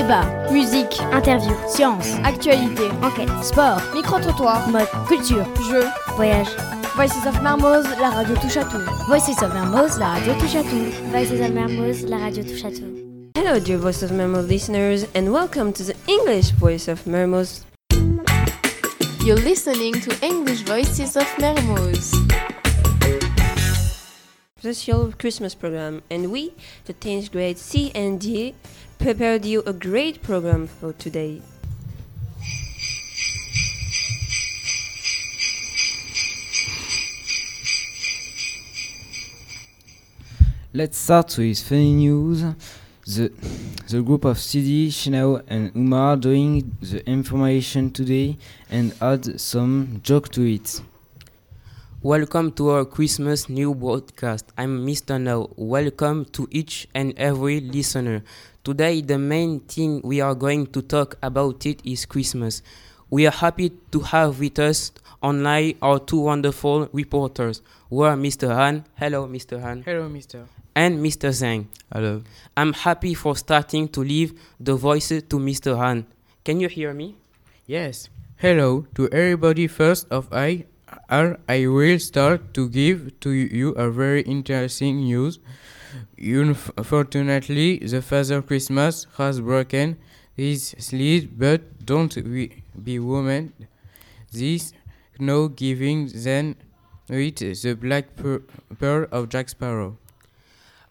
Débat, musique, interview, science, actualité, enquête, sport, micro-trottoir, mode, culture, jeux, voyage. Voices of Mermoz, la radio touche à tout. Voices of Mermoz, la radio touche à tout. Voices of Mermoz, la radio touche à tout. Hello, dear Voice of Mermoz listeners, and welcome to the English Voice of Mermoz. You're listening to English Voices of Mermoz. Special Christmas program, and we, the 10th grade C and D, prepared you a great program for today. Let's start with funny news. The, the group of CD, Shinao and Umar doing the information today and add some joke to it. Welcome to our Christmas new broadcast. I'm Mr. Now. Welcome to each and every listener. Today the main thing we are going to talk about it is Christmas. We are happy to have with us online our two wonderful reporters. We are Mr. Han. Hello, Mr. Han. Hello, Mister. And Mr. Zhang. Hello. I'm happy for starting to leave the voice to Mr. Han. Can you hear me? Yes. Hello to everybody. First of I, all, I will start to give to you a very interesting news. Unfortunately, the Father Christmas has broken his sled, but don't be woman. This no giving then with the black pearl of Jack Sparrow.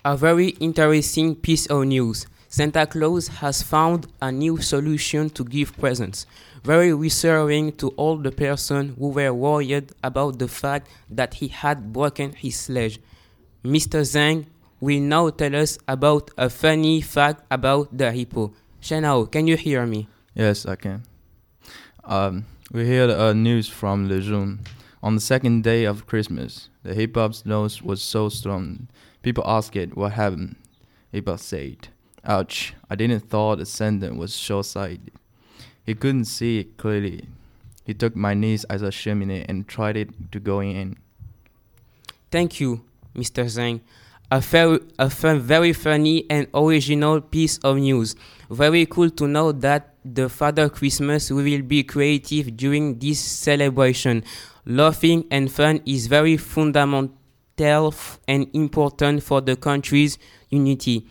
A very interesting piece of news. Santa Claus has found a new solution to give presents, very reassuring to all the persons who were worried about the fact that he had broken his sledge. Mr. Zhang will now tell us about a funny fact about the hippo. Shenao, can you hear me? Yes, I can. Um, we heard uh, news from Le Lejeune. On the second day of Christmas, the hip hop's nose was so strong. People asked it what happened. Hip hop said, Ouch, I didn't thought the sentence was short sighted. He couldn't see it clearly. He took my niece as a chimney and tried it to go in. Thank you, Mr. Zhang. A, very, a fun, very funny and original piece of news. Very cool to know that the Father Christmas will be creative during this celebration. Laughing and fun is very fundamental and important for the country's unity.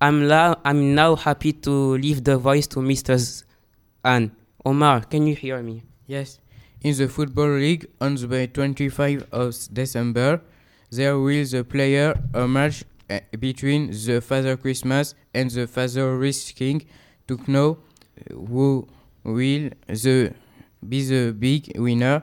I'm, la- I'm now happy to leave the voice to Mr. Z-. Omar, can you hear me? Yes. In the Football League, on the 25th of December, there will the player a match uh, between the Father Christmas and the Father Risk King to know who will the be the big winner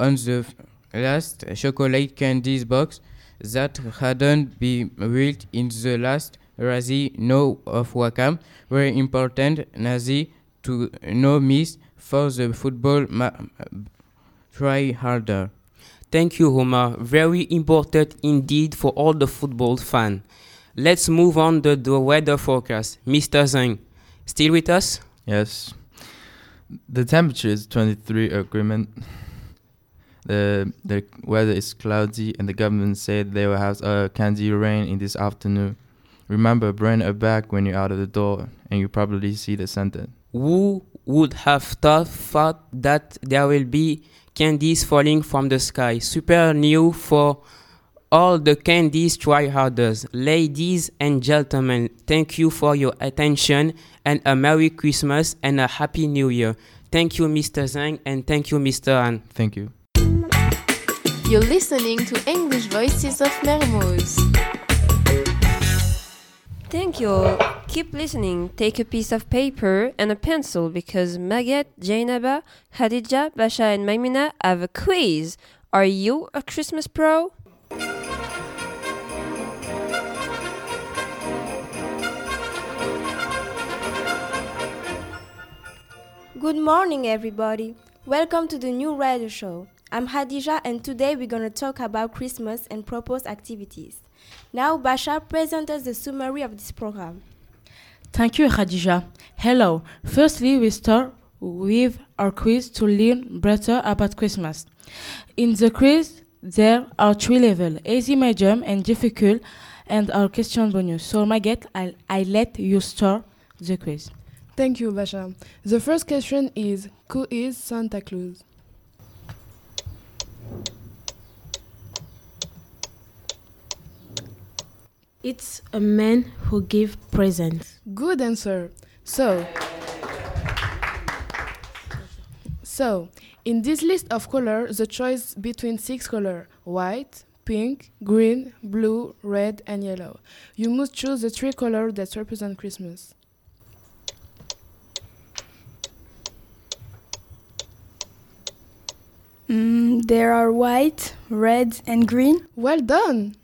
on the last chocolate candies box that hadn't been built in the last Razi no of Wakam. Very important Nazi to no miss for the football ma- try harder. Thank you, Homer. Very important indeed for all the football fan. Let's move on to the weather forecast. Mr. Zhang, still with us? Yes. The temperature is 23 agreement. The the weather is cloudy and the government said they will have a candy rain in this afternoon. Remember, bring a bag when you're out of the door and you probably see the sentence. Who would have thought that there will be candies falling from the sky? Super new for all the candies tryharders. Ladies and gentlemen, thank you for your attention and a Merry Christmas and a Happy New Year. Thank you, Mr. Zhang, and thank you, Mr. An. Thank you. You're listening to English Voices of Mermoz. Thank you all. Keep listening. Take a piece of paper and a pencil because Maget, Jainaba, Hadija, Basha, and Maimuna have a quiz. Are you a Christmas pro? Good morning, everybody. Welcome to the new radio show. I'm Hadija, and today we're going to talk about Christmas and propose activities. Now, Basha presents us the summary of this program. Thank you, Khadija. Hello. Firstly, we start with our quiz to learn better about Christmas. In the quiz, there are three levels easy, medium, and difficult, and our question bonus. So, Maget, I'll, I let you start the quiz. Thank you, Basha. The first question is Who is Santa Claus? It's a man who gives presents. Good answer. So, so in this list of colors, the choice between six colors: white, pink, green, blue, red, and yellow. You must choose the three colors that represent Christmas. Mm, there are white, red, and green. Well done!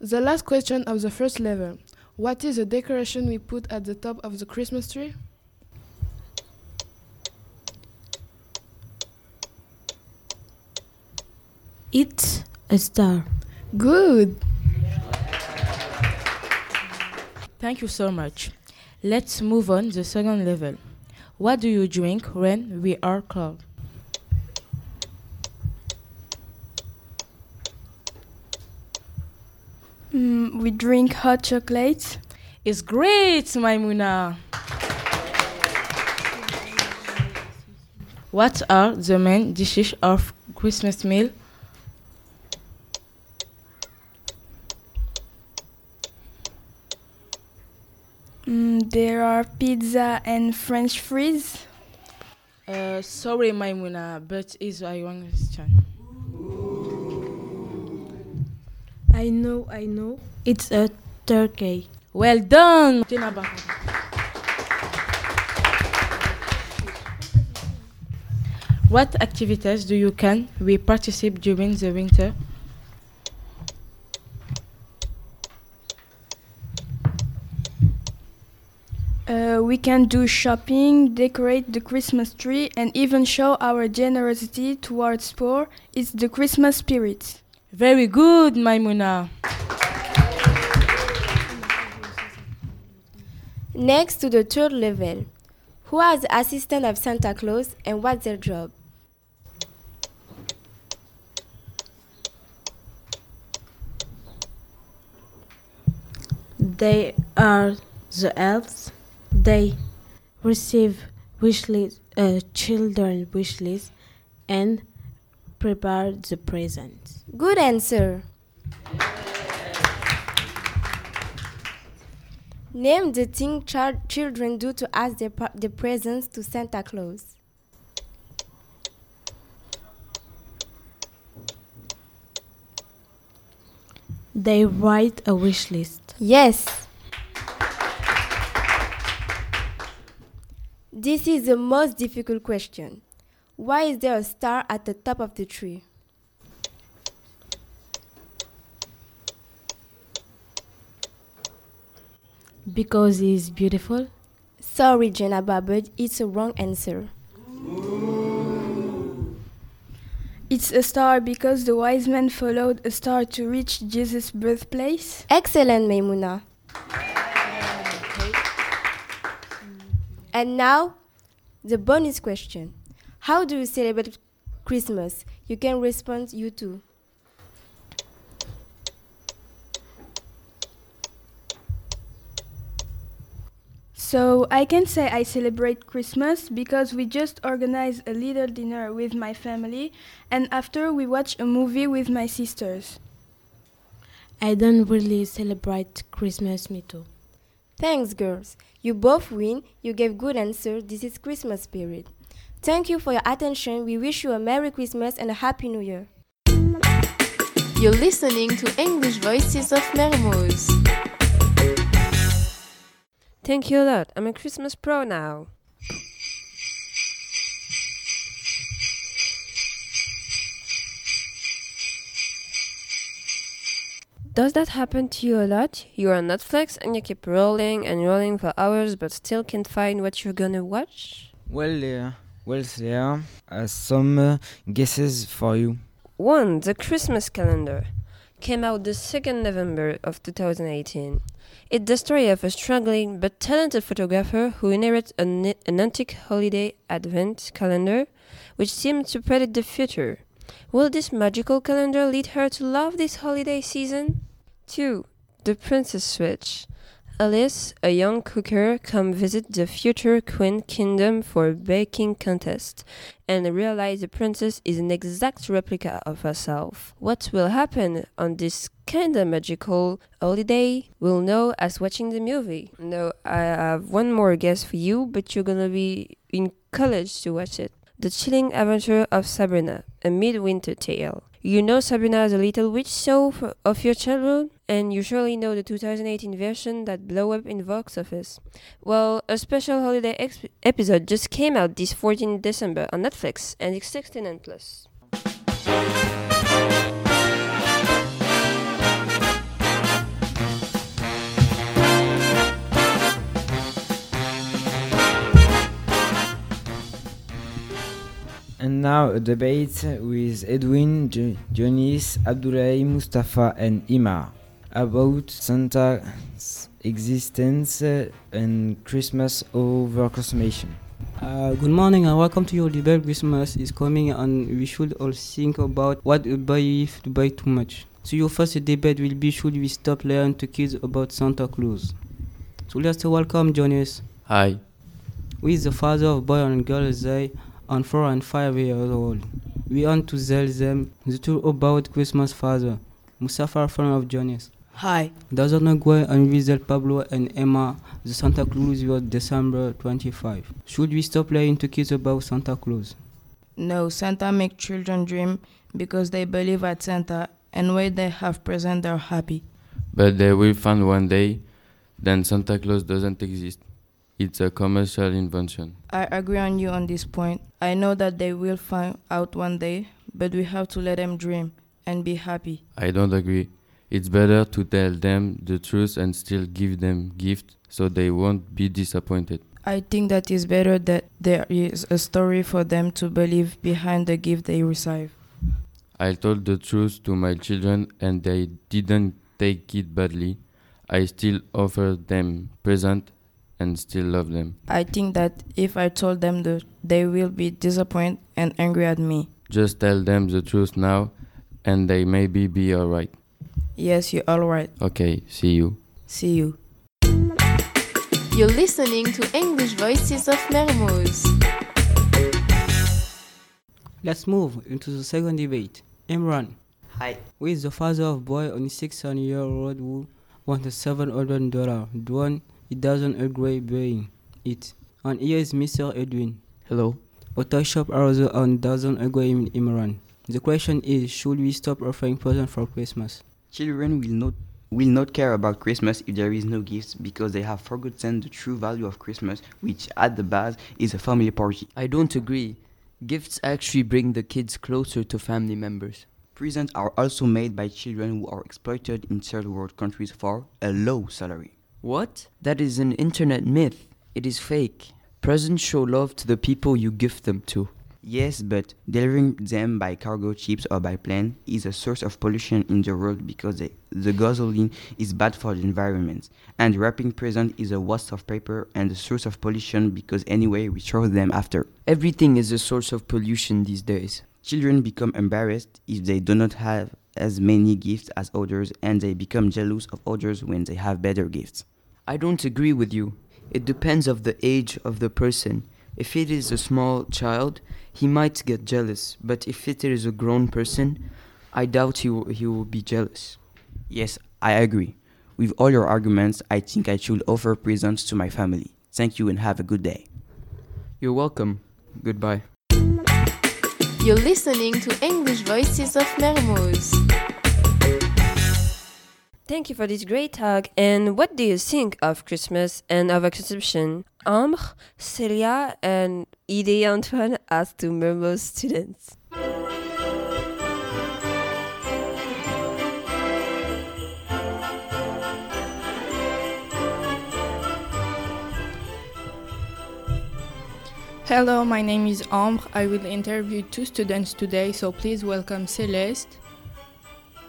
The last question of the first level. What is the decoration we put at the top of the Christmas tree? It's a star. Good! Thank you so much. Let's move on the second level. What do you drink when we are cold? Mm, we drink hot chocolate. It's great, Maimuna. What are the main dishes of Christmas meal? Mm, there are pizza and French fries. Uh, sorry, Maimuna, but is I question. I know, I know. It's a turkey. Well done. What activities do you can we participate during the winter? Uh, we can do shopping, decorate the Christmas tree, and even show our generosity towards poor. It's the Christmas spirit. Very good, Maimuna. Next to the third level. Who are the assistants of Santa Claus and what's their job? They are the elves. They receive wish list, uh, children wish list and prepare the presents. Good answer. Name the thing char- children do to ask their, pa- their presents to Santa Claus. They write a wish list. Yes. This is the most difficult question. Why is there a star at the top of the tree? Because he's beautiful. Sorry, Jenaba, but it's a wrong answer. It's a star because the wise men followed a star to reach Jesus' birthplace. Excellent, Maimuna. And now, the bonus question. How do you celebrate Christmas? You can respond, you too. So I can say I celebrate Christmas because we just organize a little dinner with my family and after we watch a movie with my sisters. I don't really celebrate Christmas, me too. Thanks, girls. You both win. You gave good answer. This is Christmas spirit. Thank you for your attention. We wish you a Merry Christmas and a Happy New Year. You're listening to English Voices of Mermoz. Thank you a lot. I'm a Christmas pro now. Does that happen to you a lot? You're on Netflix and you keep rolling and rolling for hours but still can't find what you're gonna watch? Well, uh, well, there are some uh, guesses for you. 1. The Christmas Calendar came out the 2nd November of 2018. It's the story of a struggling but talented photographer who inherits an, an antique holiday advent calendar which seemed to predict the future. Will this magical calendar lead her to love this holiday season? 2. The Princess Switch. Alice, a young cooker, come visit the future queen kingdom for a baking contest and realize the princess is an exact replica of herself. What will happen on this kinda magical holiday? We'll know as watching the movie. No, I have one more guess for you, but you're gonna be in college to watch it. The Chilling Adventure of Sabrina, a midwinter tale. You know Sabrina a little witch show of your childhood, and you surely know the 2018 version that blew up in box office. Well, a special holiday ex- episode just came out this 14 December on Netflix, and it's 16 and plus. And now a debate with Edwin, J- Dionis, Abdoulaye, Mustafa, and Ima about Santa's existence and Christmas over consummation. Uh, good morning and welcome to your debate. Christmas is coming and we should all think about what we buy if to buy too much. So your first debate will be should we stop learning to kids about Santa Claus? So let's welcome Jonas. Hi. Who is the father of boy and girl they are four and five years old. We want to tell them the truth about Christmas father. Mustafa friend of Jonas. Hi. Doesn't know go and visit Pablo and Emma the Santa Claus was December 25. Should we stop lying to kids about Santa Claus? No, Santa make children dream because they believe at Santa and when they have present they're happy. But they will find one day, then Santa Claus doesn't exist. It's a commercial invention. I agree on you on this point. I know that they will find out one day, but we have to let them dream and be happy. I don't agree. It's better to tell them the truth and still give them gifts so they won't be disappointed. I think that is better that there is a story for them to believe behind the gift they receive. I told the truth to my children and they didn't take it badly. I still offer them present and still love them. I think that if I told them the they will be disappointed and angry at me. Just tell them the truth now and they maybe be alright. Yes, you're alright. Okay, see you. See you. You're listening to English Voices of Mermoz. Let's move into the second debate. Imran. Hi. Who is the father of boy on 6 year old who wants $700? The one he doesn't agree buying it. And here is Mr. Edwin. Hello. Auto shop also and doesn't agree in Imran. The question is should we stop offering presents for Christmas? Children will not will not care about Christmas if there is no gifts because they have forgotten the true value of Christmas, which at the base is a family party. I don't agree. Gifts actually bring the kids closer to family members. Presents are also made by children who are exploited in third world countries for a low salary. What? That is an internet myth. It is fake. Presents show love to the people you gift them to. Yes, but delivering them by cargo ships or by plane is a source of pollution in the world because the, the gasoline is bad for the environment. And wrapping presents is a waste of paper and a source of pollution because anyway we throw them after. Everything is a source of pollution these days. Children become embarrassed if they do not have as many gifts as others and they become jealous of others when they have better gifts. I don't agree with you. It depends of the age of the person. If it is a small child, he might get jealous, but if it is a grown person, I doubt he will, he will be jealous. Yes, I agree. With all your arguments, I think I should offer presents to my family. Thank you and have a good day. You're welcome. Goodbye. You're listening to English Voices of Mermoz. Thank you for this great talk. And what do you think of Christmas and of consumption? Ambre, Celia, and Ide Antoine asked to Mermoz students. Hello, my name is Ambre. I will interview two students today, so please welcome Celeste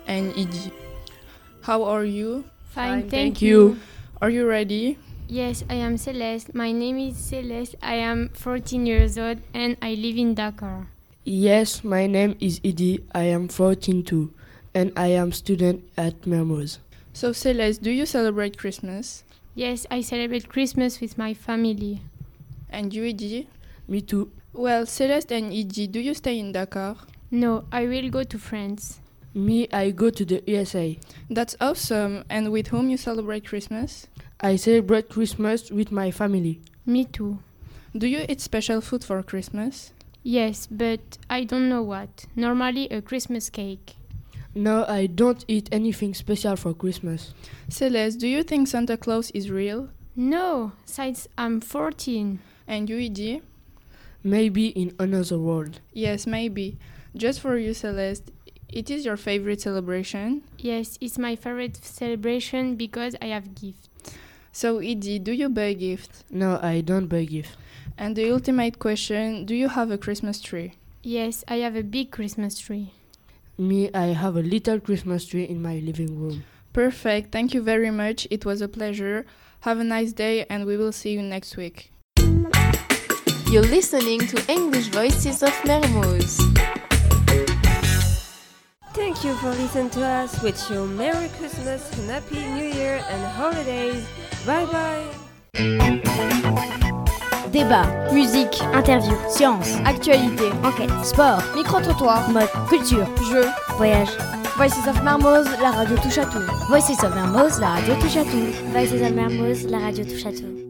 and Idi. How are you? Fine, thank you. Are you ready? Yes, I am Celeste. My name is Celeste. I am 14 years old and I live in Dakar. Yes, my name is Idi. I am 14 too, and I am student at Mermoz. So Celeste, do you celebrate Christmas? Yes, I celebrate Christmas with my family. And you, Idi? Me too. Well, Celeste and Idi, do you stay in Dakar? No, I will go to France. Me, I go to the USA. That's awesome. And with whom you celebrate Christmas? I celebrate Christmas with my family. Me too. Do you eat special food for Christmas? Yes, but I don't know what. Normally a Christmas cake. No, I don't eat anything special for Christmas. Celeste, do you think Santa Claus is real? No, since I'm 14. And you, Idi? Maybe in another world. Yes, maybe. Just for you, Celeste, it is your favorite celebration? Yes, it's my favorite celebration because I have gifts. So, Idi, do you buy gift? No, I don't buy gift. And the ultimate question, do you have a Christmas tree? Yes, I have a big Christmas tree. Me, I have a little Christmas tree in my living room. Perfect. Thank you very much. It was a pleasure. Have a nice day and we will see you next week. You're listening to English Voices of Mermoz. Thank you for listening to us. Wish you Merry Christmas and Happy New Year and holidays. Bye bye. Débat, musique, interview, science, actualité, enquête, sport, micro-trottoir, mode, culture, jeux, voyage. Voices of Mermoz, la radio touche à tout. Voices of Mermoz, la radio touche à tout. Voices of Mermoz, la radio touche à tout.